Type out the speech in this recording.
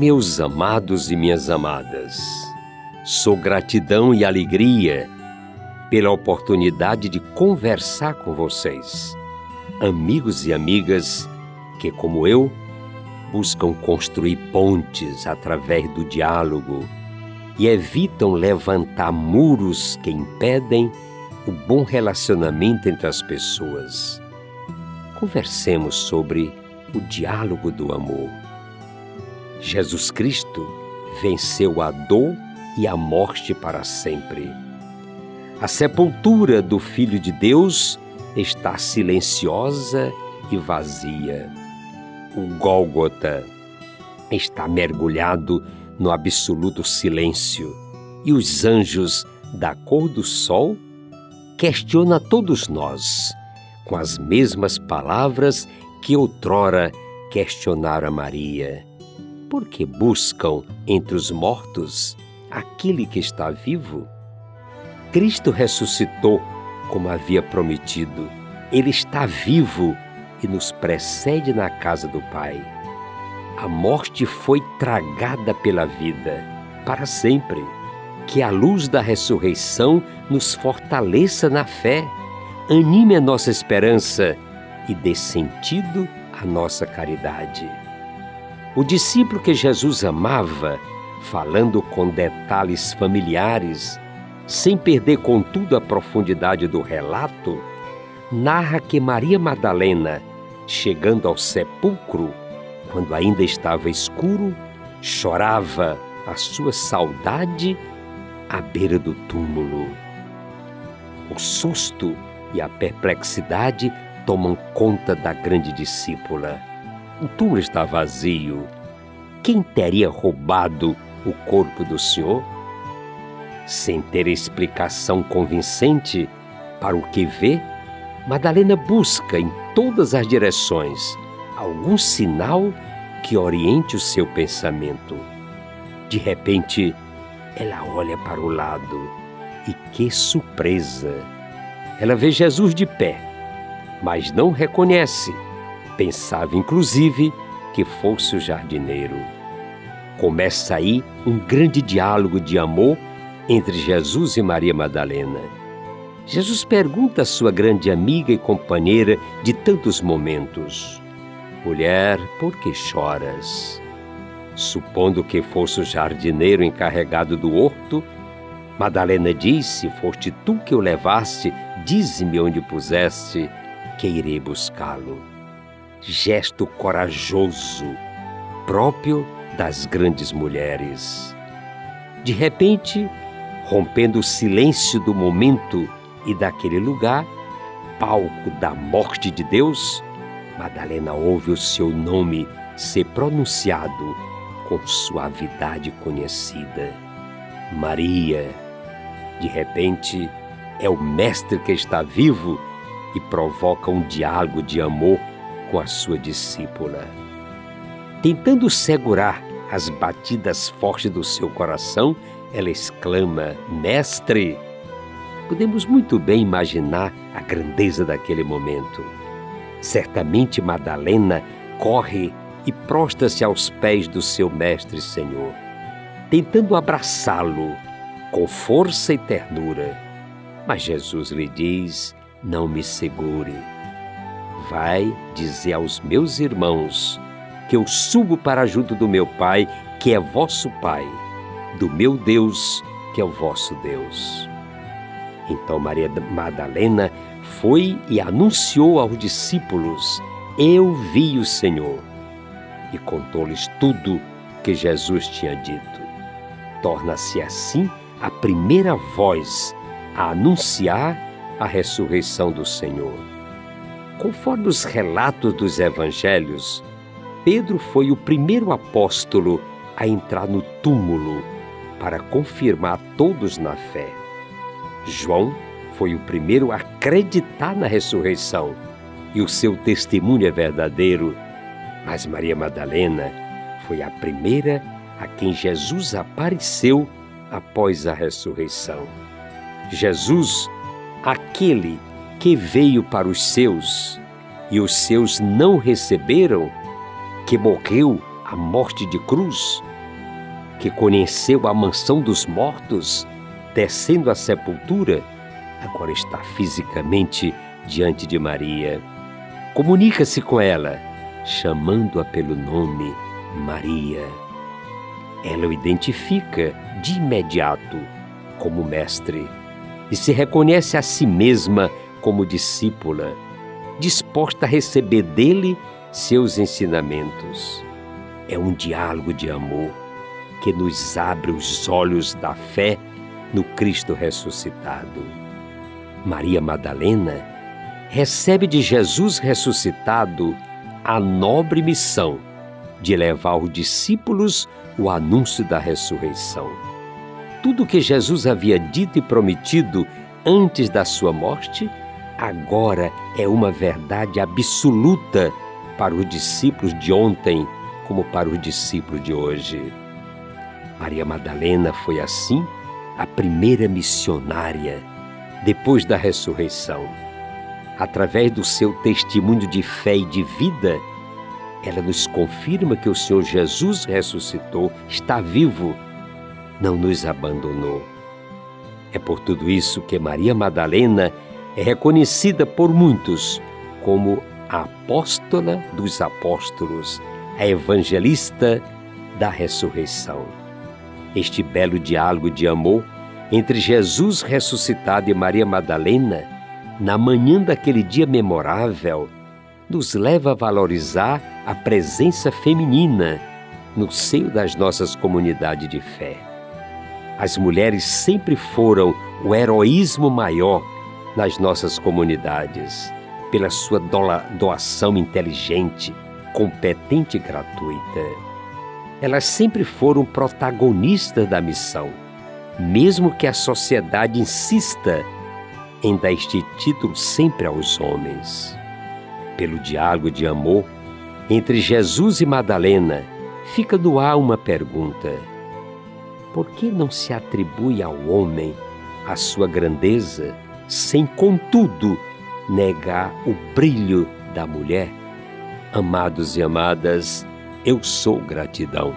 Meus amados e minhas amadas, sou gratidão e alegria pela oportunidade de conversar com vocês, amigos e amigas que, como eu, buscam construir pontes através do diálogo e evitam levantar muros que impedem o bom relacionamento entre as pessoas. Conversemos sobre o diálogo do amor. Jesus Cristo venceu a dor e a morte para sempre. A sepultura do Filho de Deus está silenciosa e vazia. O Gólgota está mergulhado no absoluto silêncio e os anjos da cor do sol questionam a todos nós com as mesmas palavras que outrora questionaram a Maria. Por que buscam entre os mortos aquele que está vivo? Cristo ressuscitou como havia prometido. Ele está vivo e nos precede na casa do Pai. A morte foi tragada pela vida para sempre. Que a luz da ressurreição nos fortaleça na fé, anime a nossa esperança e dê sentido à nossa caridade. O discípulo que Jesus amava, falando com detalhes familiares, sem perder contudo a profundidade do relato, narra que Maria Madalena, chegando ao sepulcro, quando ainda estava escuro, chorava a sua saudade à beira do túmulo. O susto e a perplexidade tomam conta da grande discípula. O túmulo está vazio. Quem teria roubado o corpo do Senhor? Sem ter explicação convincente para o que vê, Madalena busca em todas as direções algum sinal que oriente o seu pensamento. De repente, ela olha para o lado e que surpresa! Ela vê Jesus de pé, mas não reconhece. Pensava, inclusive, que fosse o jardineiro. Começa aí um grande diálogo de amor entre Jesus e Maria Madalena. Jesus pergunta à sua grande amiga e companheira de tantos momentos: Mulher, por que choras? Supondo que fosse o jardineiro encarregado do horto, Madalena disse: Foste tu que o levaste, dize-me onde puseste, que irei buscá-lo. Gesto corajoso, próprio das grandes mulheres. De repente, rompendo o silêncio do momento e daquele lugar, palco da morte de Deus, Madalena ouve o seu nome ser pronunciado com suavidade conhecida. Maria. De repente, é o Mestre que está vivo e provoca um diálogo de amor com a sua discípula. Tentando segurar as batidas fortes do seu coração, ela exclama: Mestre! Podemos muito bem imaginar a grandeza daquele momento. Certamente Madalena corre e prostra-se aos pés do seu Mestre Senhor, tentando abraçá-lo com força e ternura. Mas Jesus lhe diz: Não me segure. Vai dizer aos meus irmãos que eu subo para junto do meu Pai, que é vosso Pai, do meu Deus, que é o vosso Deus. Então Maria Madalena foi e anunciou aos discípulos: Eu vi o Senhor. E contou-lhes tudo que Jesus tinha dito. Torna-se assim a primeira voz a anunciar a ressurreição do Senhor. Conforme os relatos dos evangelhos, Pedro foi o primeiro apóstolo a entrar no túmulo para confirmar todos na fé. João foi o primeiro a acreditar na ressurreição e o seu testemunho é verdadeiro. Mas Maria Madalena foi a primeira a quem Jesus apareceu após a ressurreição. Jesus, aquele que veio para os seus e os seus não receberam, que morreu a morte de cruz, que conheceu a mansão dos mortos, descendo à sepultura, agora está fisicamente diante de Maria. Comunica-se com ela, chamando-a pelo nome Maria. Ela o identifica de imediato como mestre e se reconhece a si mesma como discípula, disposta a receber dele seus ensinamentos. É um diálogo de amor que nos abre os olhos da fé no Cristo ressuscitado. Maria Madalena recebe de Jesus ressuscitado a nobre missão de levar aos discípulos o anúncio da ressurreição. Tudo que Jesus havia dito e prometido antes da sua morte, agora é uma verdade absoluta para os discípulos de ontem, como para os discípulos de hoje. Maria Madalena foi assim a primeira missionária depois da ressurreição. Através do seu testemunho de fé e de vida, ela nos confirma que o Senhor Jesus ressuscitou, está vivo, não nos abandonou. É por tudo isso que Maria Madalena é reconhecida por muitos como a apóstola dos apóstolos, a evangelista da ressurreição. Este belo diálogo de amor entre Jesus ressuscitado e Maria Madalena, na manhã daquele dia memorável, nos leva a valorizar a presença feminina no seio das nossas comunidades de fé. As mulheres sempre foram o heroísmo maior nas nossas comunidades, pela sua doação inteligente, competente e gratuita. Elas sempre foram protagonistas da missão, mesmo que a sociedade insista em dar este título sempre aos homens pelo diálogo de amor entre Jesus e Madalena, fica no ar uma pergunta: por que não se atribui ao homem a sua grandeza, sem, contudo, negar o brilho da mulher? Amados e amadas, eu sou gratidão.